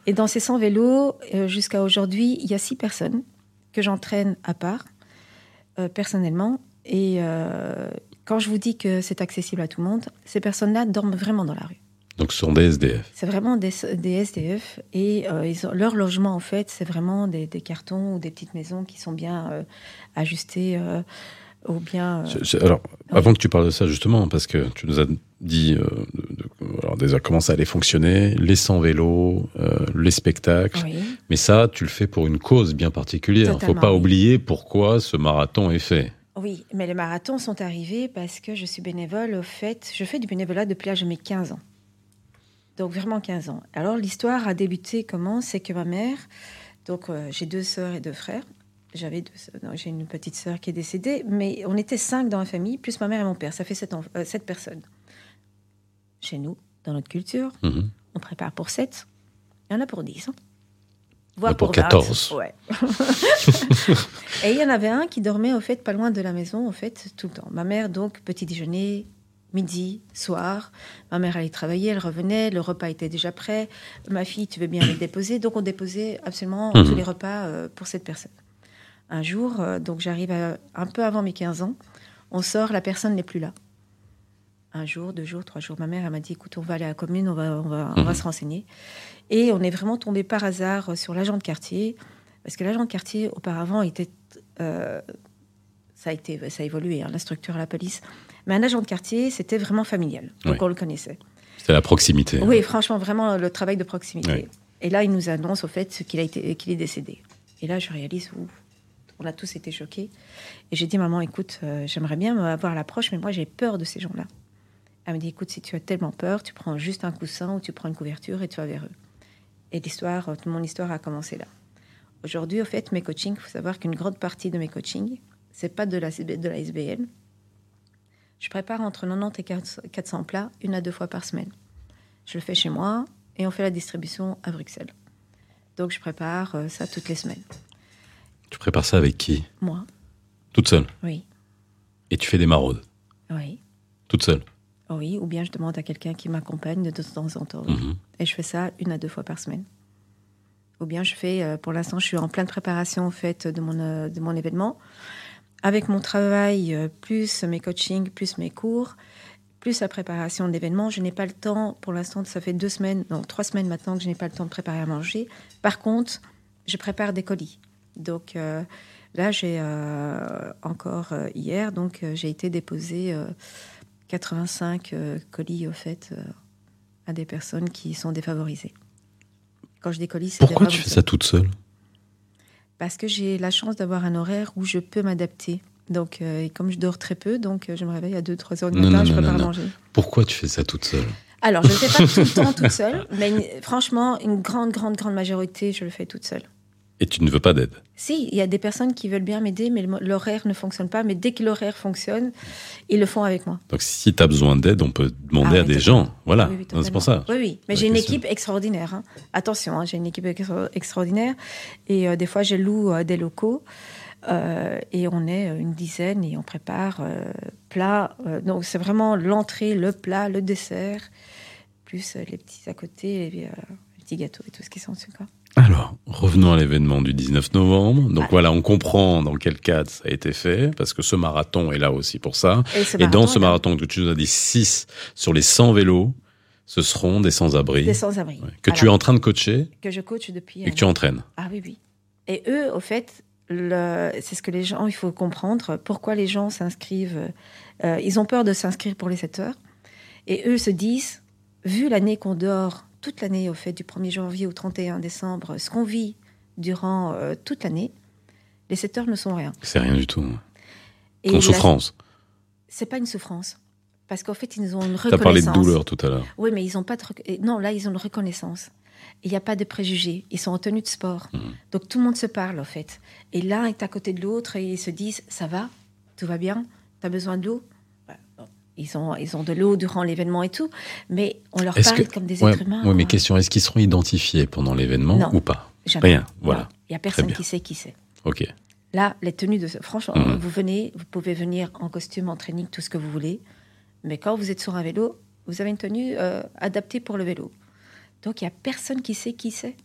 Et dans ces 100 vélos, euh, jusqu'à aujourd'hui, il y a 6 personnes que j'entraîne à part, euh, personnellement. Et euh, quand je vous dis que c'est accessible à tout le monde, ces personnes-là dorment vraiment dans la rue. Donc ce sont des SDF. C'est vraiment des, des SDF. Et euh, ils ont- leur logement, en fait, c'est vraiment des, des cartons ou des petites maisons qui sont bien euh, ajustées euh, ou bien... euh, Je- je- alors, avant que tu parles de ça, justement, parce que tu nous as dit euh, de- de- alors déjà comment ça allait fonctionner, les 100 vélos, euh, les spectacles. oui. Mais ça, tu le fais pour une cause bien particulière. Il faut Totalement, pas oui. oublier pourquoi ce marathon est fait. Oui, mais les marathons sont arrivés parce que je suis bénévole. Au fait, je fais du bénévolat depuis l'âge de mes 15 ans. Donc vraiment 15 ans. Alors l'histoire a débuté comment? C'est que ma mère, donc euh, j'ai deux sœurs et deux frères. J'avais j'ai une petite sœur qui est décédée, mais on était cinq dans la famille, plus ma mère et mon père. Ça fait sept, euh, sept personnes. Chez nous, dans notre culture, Mhm. on prépare pour 7. Il y en a pour 10. hein. A pour 20. 14. Ouais. Et il y en avait un qui dormait au fait pas loin de la maison, au fait, tout le temps. Ma mère, donc, petit déjeuner, midi, soir. Ma mère allait travailler, elle revenait, le repas était déjà prêt. Ma fille, tu veux bien les déposer? Donc on déposait absolument Mhm. tous les repas euh, pour cette personne. Un jour, euh, donc j'arrive un peu avant mes 15 ans, on sort, la personne n'est plus là. Un jour, deux jours, trois jours, ma mère elle m'a dit écoute, on va aller à la commune, on va, on va, on va Mhm. se renseigner. Et on est vraiment tombé par hasard euh, sur l'agent de quartier, parce que l'agent de quartier, auparavant, était. euh, ça, a été, ça a évolué, hein, la structure à la police. Mais un agent de quartier, c'était vraiment familial. Donc Oui. on le connaissait. C'est la proximité. Oui, franchement, vraiment le travail de proximité. Oui. Et là, il nous annonce au fait qu'il a été, qu'il est décédé. Et là, je réalise, ouf, on a tous été choqués. Et j'ai dit, maman, écoute, euh, j'aimerais bien avoir l'approche, mais moi, j'ai peur de ces gens-là. Elle me dit, écoute, si tu as tellement peur, tu prends juste un coussin ou tu prends une couverture et tu vas vers eux. Et l'histoire, euh, mon histoire a commencé là. Aujourd'hui, au fait, mes coachings, il faut savoir qu'une grande partie de mes coachings, c'est pas de la, de la SBL. Je prépare entre 90 et 400 plats, une à deux fois par semaine. Je le fais chez moi et on fait la distribution à Bruxelles. Donc je prépare euh, ça toutes les semaines. Tu prépares ça avec qui? Moi, Toute seule? oui, Et tu fais des maraudes? oui, Toute seule? oui. Ou bien je demande à quelqu'un qui m'accompagne de temps en temps. Mhm. Et je fais ça une à deux fois par semaine. Ou bien je fais, euh, pour l'instant, je suis en pleine préparation en fait de mon, euh, de mon événement. Avec mon travail, euh, plus mes coachings, plus mes cours, plus la préparation de l'événement, je n'ai pas le temps, pour l'instant, ça fait deux semaines, non, trois semaines maintenant que je n'ai pas le temps de préparer à manger. Par contre, je prépare des colis. Donc euh, là, j'ai euh, encore euh, hier, donc j'ai été déposer euh, 85 euh, colis au fait à des personnes qui sont défavorisées. Quand je dis colis, c'est Pourquoi tu fais ça toute seule? Parce que j'ai la chance d'avoir un horaire où je peux m'adapter. Donc, euh, et comme je dors très peu, donc euh, je me réveille à 2-3 heures du matin, non, je non, à non. manger. Pourquoi tu fais ça toute seule? Alors, je ne le fais pas tout le temps toute seule, mais une- franchement, une grande, grande, grande majorité, je le fais toute seule. Et tu ne veux pas d'aide Si, il y a des personnes qui veulent bien m'aider, mais l'horaire ne fonctionne pas. Mais dès que l'horaire fonctionne, ils le font avec moi. Donc si tu as besoin d'aide, on peut demander Ah à des totalement. gens. Voilà, Oui, oui, c'est pour ça. Oui, oui. Mais La j'ai une équipe extraordinaire. hein. Attention, hein, j'ai une équipe extra- extraordinaire. Et euh, des fois, je loue euh, des locaux. euh, et on est une dizaine et on prépare plat. donc, c'est vraiment l'entrée, le plat, le dessert, plus les petits à côté, euh, les petits gâteaux et tout ce qui s'en dessus. Quoi. Alors, revenons à l'événement du 19 novembre. Donc Ah. voilà, on comprend dans quel cadre ça a été fait, parce que ce marathon est là aussi pour ça. ce Et dans ce marathon que tu nous as dit 6 sur les 100 vélos, ce seront des sans-abri Des sans-abri. ouais, que tu es en train de coacher que je coach depuis. et que tu entraînes. Ah oui, oui. Et eux, au fait, le- c'est ce que les gens, il faut comprendre, pourquoi les gens s'inscrivent. euh, ils ont peur de s'inscrire pour les 7 heures. Et eux se disent, vu l'année qu'on dort, toute l'année, au fait, du 1er janvier au 31 décembre, ce qu'on vit durant euh, toute l'année, les 7 heures ne sont rien. C'est rien du tout. Et Ton la- souffrance. C'est pas une souffrance. Parce qu'en fait, ils ont une Tu as parlé de reconnaissance. douleur tout à l'heure. Oui, mais ils ont pas de et Non, là, ils ont une reconnaissance. Il n'y a pas de préjugés. Ils sont en tenue de sport. Mhm. Donc tout le monde se parle, en fait. Et l'un est à côté de l'autre et ils se disent Ça va? Tout va bien? Tu as besoin de l'eau? Ils, ont, ils ont de l'eau durant l'événement et tout, mais on leur parle que- comme des Ouais, êtres humains. ouais, mais hein. question, est-ce qu'ils seront identifiés pendant l'événement ou pas? Jamais. Rien, voilà. Il n'y a personne qui sait qui c'est. Ok. Là, les tenues de... Franchement, Mhm. vous venez, vous pouvez venir en costume, en training, tout ce que vous voulez. Mais quand vous êtes sur un vélo, vous avez une tenue euh, adaptée pour le vélo. Donc, il n'y a personne qui sait qui c'est.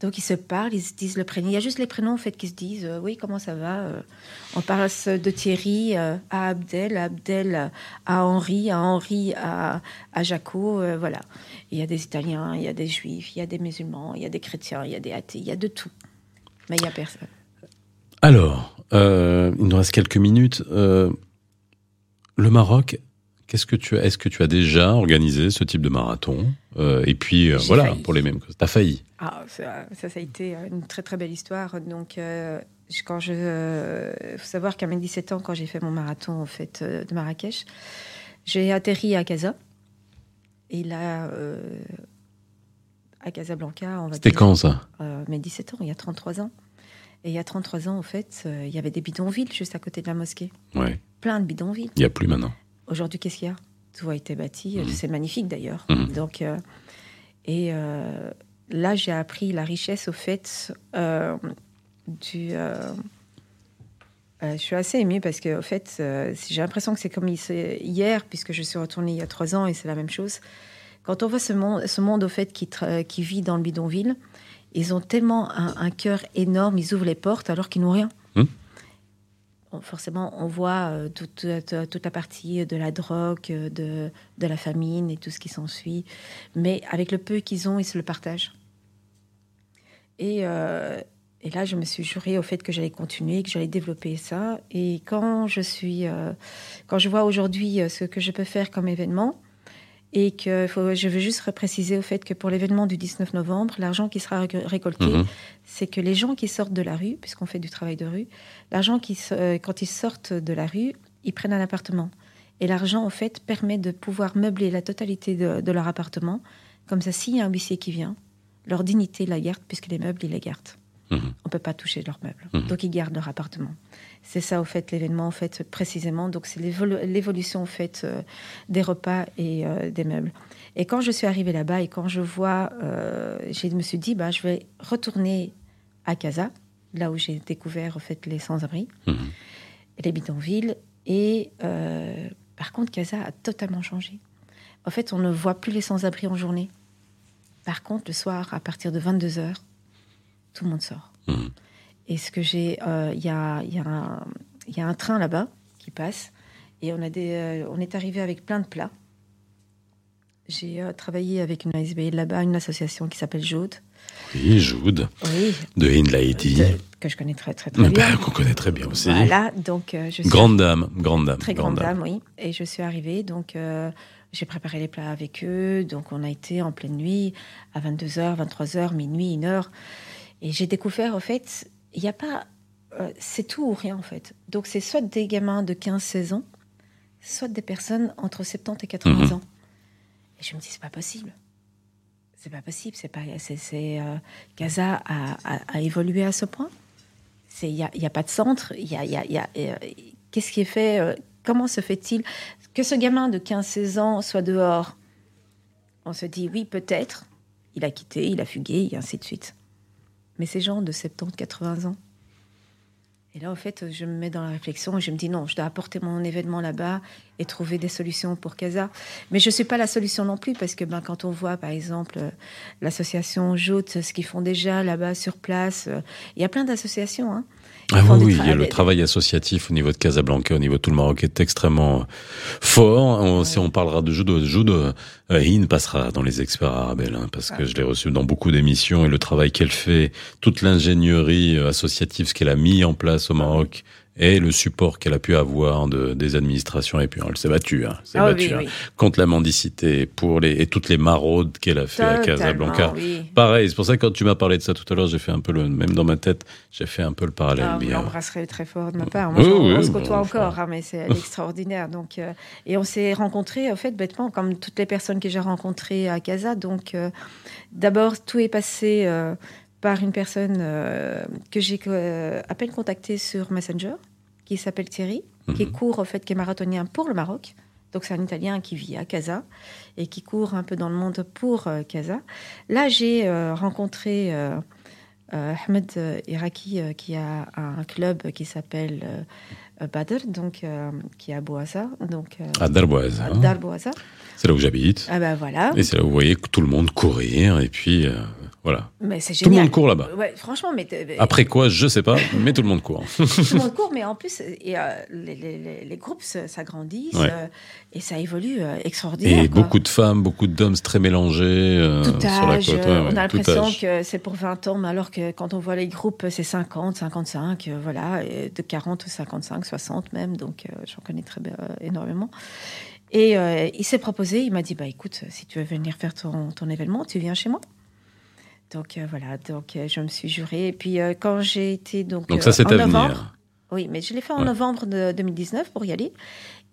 Donc, ils se parlent, ils se disent le prénom. Il y a juste les prénoms, en fait, qui se disent euh, Oui, comment ça va Euh, On passe de Thierry euh, à Abdel, à Abdel à Henri, à Henri à, à Jaco. voilà. Il y a des Italiens, il y a des Juifs, il y a des musulmans, il y a des chrétiens, il y a des athées, il y a de tout. Mais il n'y a personne. Alors, il nous reste quelques minutes. Le Maroc, qu'est-ce que tu as Est-ce que tu as déjà organisé ce type de marathon? Euh, Et puis euh, voilà, failli. pour les mêmes causes. T'as failli. Ah, ça, ça, ça a été une très très belle histoire. Donc, euh, quand je, euh, faut savoir qu'à mes 17 ans, quand j'ai fait mon marathon en fait euh, de Marrakech, j'ai atterri à Casa. Et là, euh, à Casablanca, on va C'était quand ça? euh, mes 17 ans, il y a 33 ans. Et il y a 33 ans, en fait, euh, il y avait des bidonvilles juste à côté de la mosquée. Ouais. Plein de bidonvilles. Il n'y a plus maintenant. Aujourd'hui, qu'est-ce qu'il y a? Tout a été bâti. Mhm. C'est magnifique d'ailleurs. Mhm. Donc, euh, et euh, là, j'ai appris la richesse au fait euh, du. euh, euh, je suis assez émue parce que, au fait, j'ai l'impression que c'est comme hier, puisque je suis retournée il y a trois ans et c'est la même chose. Quand on voit ce monde, ce monde au fait qui, vit dans le bidonville, ils ont tellement un, un cœur énorme, ils ouvrent les portes alors qu'ils n'ont rien. Hmm. Forcément, on voit euh, toute, toute- toute la partie de la drogue, de, de la famine et tout ce qui s'ensuit. Mais avec le peu qu'ils ont, ils se le partagent. Et, euh, et là, je me suis juré au fait que j'allais continuer, que j'allais développer ça. Et quand je suis, euh, quand je vois aujourd'hui euh, ce que je peux faire comme événement, et que faut, je veux juste préciser au fait que pour l'événement du 19 novembre, l'argent qui sera réco- récolté, Mhm. c'est que les gens qui sortent de la rue, puisqu'on fait du travail de rue, l'argent qui, euh, quand ils sortent de la rue, ils prennent un appartement. Et l'argent, en fait, permet de pouvoir meubler la totalité de, de leur appartement. Comme ça, s'il y a un huissier qui vient, leur dignité la garde, puisque les meubles, ils les gardent. Mhm. On peut pas toucher leurs meubles. Mhm. Donc, ils gardent leur appartement. C'est ça, au fait, l'événement, en fait, précisément. Donc, c'est l'évolu- l'évolution, en fait, euh, des repas et euh, des meubles. Et quand je suis arrivée là-bas et quand je vois, euh, je me suis dit, bah, je vais retourner à Casa, là où j'ai découvert, en fait, les sans-abri, Mhm. les bidonvilles. Et euh, par contre, Casa a totalement changé. En fait, on ne voit plus les sans-abri en journée. Par contre, le soir, à partir de 22 heures, tout le monde sort. Mhm. Et ce que j'ai, euh, il y, a, il y a un- il y a un train là-bas qui passe, et on, a des, euh, on est arrivé avec plein de plats. J'ai euh, travaillé avec une ASBL là-bas, une association qui s'appelle Jaude, Oui, Joude, oui, de Hindlaïti, de- que je connais très très très bien. Ben, qu'on connaît très bien aussi. Voilà, donc euh, je suis Grande dame, grande dame. très grande dame, oui. Et je suis arrivée, donc euh, j'ai préparé les plats avec eux. Donc on a été en pleine nuit, à 22h, 23h, minuit, 1h. Et j'ai découvert, en fait, il n'y a pas. euh, c'est tout ou rien, en fait. Donc c'est soit des gamins de 15-16 ans, soit des personnes entre 70 et 80 Mhm. ans. Et je me dis, c'est pas possible. C'est pas possible. C'est pas. C'est. euh, Gaza a, a- a évolué à ce point. Il n'y a, y a pas de centre. Il y a. y a- y a, euh, Qu'est-ce qui est fait euh, Comment se fait-il que ce gamin de 15-16 ans soit dehors On se dit, oui, peut-être. Il a quitté, il a fugué, et ainsi de suite. Mais ces gens de 70-80 ans. Et là, en fait, je me mets dans la réflexion et je me dis non, je dois apporter mon événement là-bas et trouver des solutions pour Casa. Mais je ne suis pas la solution non plus parce que ben, quand on voit, par exemple, l'association Joute, ce qu'ils font déjà là-bas sur place, euh, il y a plein d'associations. Hein. Ah oui, oui, il y a le travail associatif au niveau de Casablanca, au niveau de tout le Maroc est extrêmement fort. On, Si on parlera de judo, judo, euh, Hine passera dans les experts arabes, hein, parce que je l'ai reçu dans beaucoup d'émissions et le travail qu'elle fait, toute l'ingénierie euh, associative, ce qu'elle a mis en place au Maroc et le support qu'elle a pu avoir de, des administrations. Et puis elle s'est battue, hein, s'est Ah oui, battue, oui, hein, contre la mendicité pour les, et toutes les maraudes qu'elle a fait à Casablanca. oui. Pareil, c'est pour ça que quand tu m'as parlé de ça tout à l'heure, j'ai fait un peu le, même dans ma tête, j'ai fait un peu le parallèle. Ah, vous l'embrasserez très fort de ma part. Moi, on, oui, se côtoie encore, hein, mais c'est extraordinaire. Donc, euh, et on s'est rencontrés, en fait, bêtement, comme toutes les personnes que j'ai rencontrées à Casa. Donc, euh, d'abord, tout est passé euh, par une personne euh, que j'ai euh, à peine contactée sur Messenger, qui s'appelle Thierry, qui Mhm. court, en fait, qui est marathonien pour le Maroc. Donc, c'est un Italien qui vit à Casa et qui court un peu dans le monde pour euh, Casa. Là, j'ai euh, rencontré Ahmed Iraki qui a un club qui s'appelle Badr, donc qui est à Boassa, donc À. Darboassa. C'est là où j'habite. Ah ben voilà. Et c'est là où vous voyez tout le monde courir. Et puis, voilà. Mais c'est Tout le monde court là-bas. Ouais, franchement, mais Après quoi, je sais pas, mais tout le monde court. tout le monde court, mais en plus, et, euh, les, les- les- les groupes se- s'agrandissent Ouais. euh, et ça évolue euh, extraordinaire. Et quoi. beaucoup de femmes, beaucoup d'hommes très mélangés euh, tout sur la âge, côte. ouais, on a l'impression âge. que c'est pour 20 ans, mais alors que quand on voit les groupes, c'est 50, 55, euh, voilà, de 40 ou 55, 60 même, donc j'en connais très bien, énormément. Et il s'est proposé, il m'a dit, bah écoute, si tu veux venir faire ton, ton événement, tu viens chez moi. Donc euh, voilà, donc euh, je me suis jurée. Et puis euh, quand j'ai été donc, Donc ça, c'est en à novembre, venir. oui, mais je l'ai fait en Ouais. novembre de 2019 pour y aller,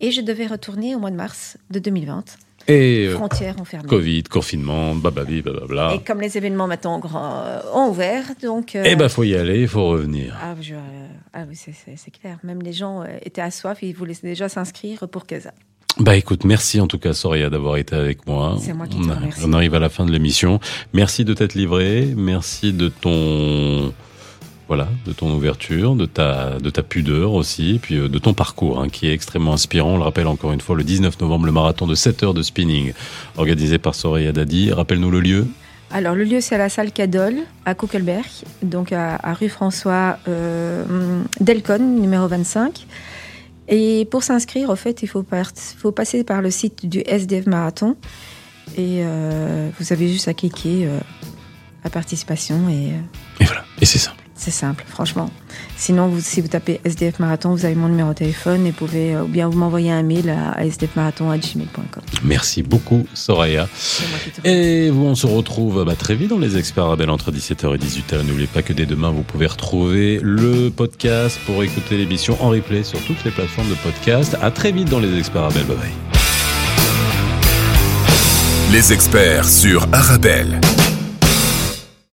et je devais retourner au mois de mars de 2020. Et Frontières ont fermé. Covid, confinement, bababli, bababla. Et comme les événements maintenant ont, ouvert, donc. Eh ben, faut y aller, il faut revenir. ah, je- ah oui, c'est- clair. Même les gens étaient à soif, ils voulaient déjà s'inscrire pour Casa. Bah écoute, merci en tout cas Soria d'avoir été avec moi. C'est moi qui on, te remercie. on arrive à la fin de l'émission. Merci de t'être livré, merci de ton voilà, de ton ouverture, de ta de ta pudeur aussi, puis euh, de ton parcours hein, qui est extrêmement inspirant. On le rappelle encore une fois le 19 novembre le marathon de 7 heures de spinning organisé par Soraya Dadi. Rappelle-nous le lieu. Alors, le lieu, c'est à la salle Cadol, à Kuckelberg, donc à, à rue François euh, Delcon, numéro 25. Et pour s'inscrire, en fait, il faut, faut passer par le site du SDF Marathon. Et euh, vous avez juste à cliquer euh, à participation et euh, Et voilà, et c'est simple. C'est simple, franchement. Sinon, vous, si vous tapez SDF Marathon, vous avez mon numéro de téléphone et pouvez, euh, ou bien vous m'envoyez un mail à sdfmarathon.gmail.com. Merci beaucoup Soraya. Et vous, on se retrouve bah, très vite dans les experts Arabelle entre 17h et 18h. N'oubliez pas que dès demain, vous pouvez retrouver le podcast pour écouter l'émission en replay sur toutes les plateformes de podcast. À très vite dans les experts Arabelle. Bye bye. Les experts sur Arabelle.